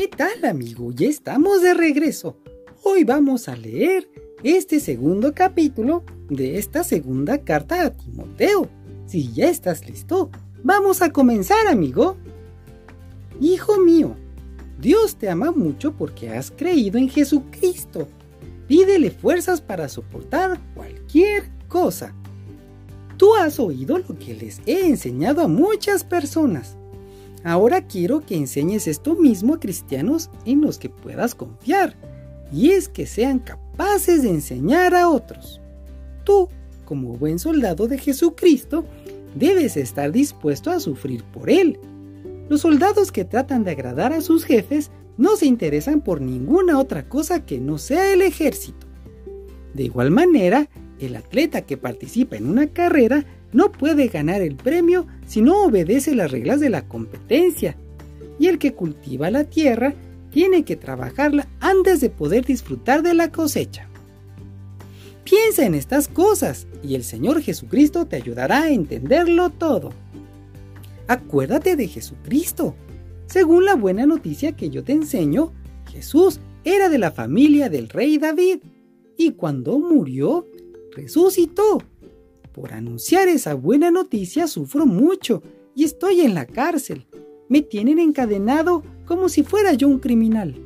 ¿Qué tal amigo? Ya estamos de regreso. Hoy vamos a leer este segundo capítulo de esta segunda carta a Timoteo. Si ya estás listo, vamos a comenzar amigo. Hijo mío, Dios te ama mucho porque has creído en Jesucristo. Pídele fuerzas para soportar cualquier cosa. Tú has oído lo que les he enseñado a muchas personas. Ahora quiero que enseñes esto mismo a cristianos en los que puedas confiar, y es que sean capaces de enseñar a otros. Tú, como buen soldado de Jesucristo, debes estar dispuesto a sufrir por Él. Los soldados que tratan de agradar a sus jefes no se interesan por ninguna otra cosa que no sea el ejército. De igual manera, el atleta que participa en una carrera no puede ganar el premio si no obedece las reglas de la competencia. Y el que cultiva la tierra tiene que trabajarla antes de poder disfrutar de la cosecha. Piensa en estas cosas y el Señor Jesucristo te ayudará a entenderlo todo. Acuérdate de Jesucristo. Según la buena noticia que yo te enseño, Jesús era de la familia del rey David y cuando murió, resucitó por anunciar esa buena noticia sufro mucho y estoy en la cárcel. Me tienen encadenado como si fuera yo un criminal.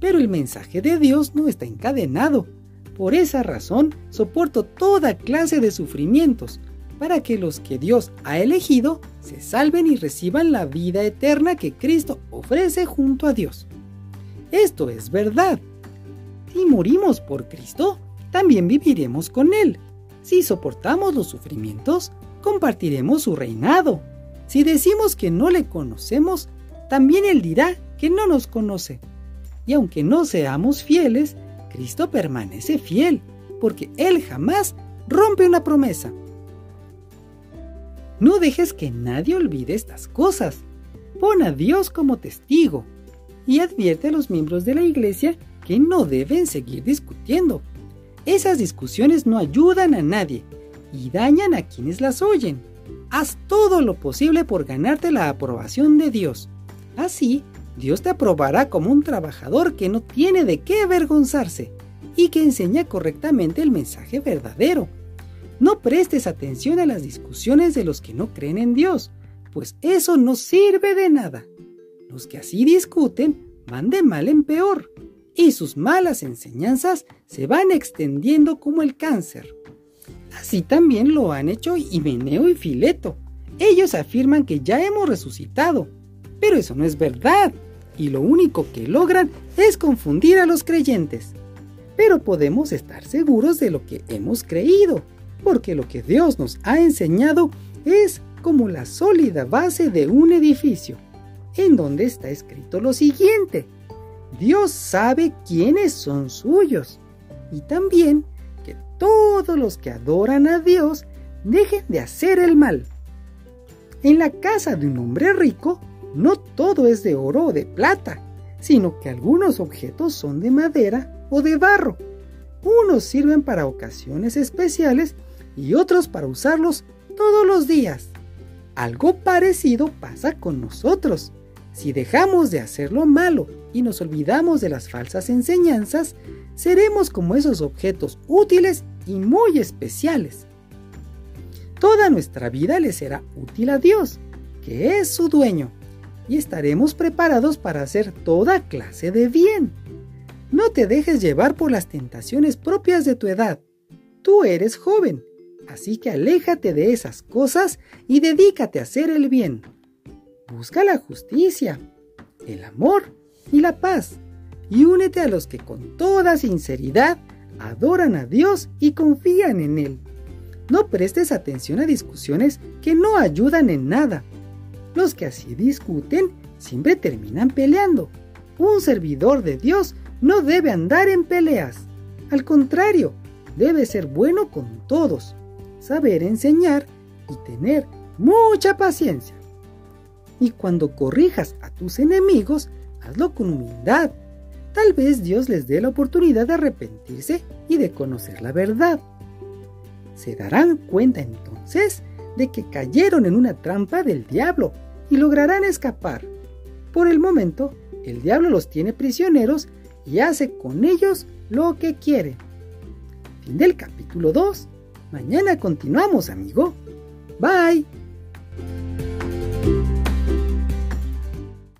Pero el mensaje de Dios no está encadenado. Por esa razón soporto toda clase de sufrimientos, para que los que Dios ha elegido se salven y reciban la vida eterna que Cristo ofrece junto a Dios. Esto es verdad. Si morimos por Cristo, también viviremos con Él si soportamos los sufrimientos, compartiremos su reinado. Si decimos que no le conocemos, también Él dirá que no nos conoce. Y aunque no seamos fieles, Cristo permanece fiel, porque Él jamás rompe una promesa. No dejes que nadie olvide estas cosas. Pon a Dios como testigo y advierte a los miembros de la iglesia que no deben seguir discutiendo, esas discusiones no ayudan a nadie y dañan a quienes las oyen. Haz todo lo posible por ganarte la aprobación de Dios. Así, Dios te aprobará como un trabajador que no tiene de qué avergonzarse y que enseña correctamente el mensaje verdadero. No prestes atención a las discusiones de los que no creen en Dios, pues eso no sirve de nada. Los que así discuten van de mal en peor y sus malas enseñanzas se van extendiendo como el cáncer. Así también lo han hecho Himeneo y Fileto. Ellos afirman que ya hemos resucitado, pero eso no es verdad, y lo único que logran es confundir a los creyentes. Pero podemos estar seguros de lo que hemos creído, porque lo que Dios nos ha enseñado es como la sólida base de un edificio, en donde está escrito lo siguiente. Dios sabe quiénes son suyos y también que todos los que adoran a Dios dejen de hacer el mal. En la casa de un hombre rico no todo es de oro o de plata, sino que algunos objetos son de madera o de barro. Unos sirven para ocasiones especiales y otros para usarlos todos los días. Algo parecido pasa con nosotros. Si dejamos de hacer lo malo y nos olvidamos de las falsas enseñanzas, seremos como esos objetos útiles y muy especiales. Toda nuestra vida le será útil a Dios, que es su dueño, y estaremos preparados para hacer toda clase de bien. No te dejes llevar por las tentaciones propias de tu edad. Tú eres joven, así que aléjate de esas cosas y dedícate a hacer el bien. Busca la justicia, el amor y la paz, y únete a los que con toda sinceridad adoran a Dios y confían en Él. No prestes atención a discusiones que no ayudan en nada. Los que así discuten siempre terminan peleando. Un servidor de Dios no debe andar en peleas. Al contrario, debe ser bueno con todos, saber enseñar y tener mucha paciencia. Y cuando corrijas a tus enemigos, hazlo con humildad. Tal vez Dios les dé la oportunidad de arrepentirse y de conocer la verdad. Se darán cuenta entonces de que cayeron en una trampa del diablo y lograrán escapar. Por el momento, el diablo los tiene prisioneros y hace con ellos lo que quiere. Fin del capítulo 2. Mañana continuamos, amigo. Bye.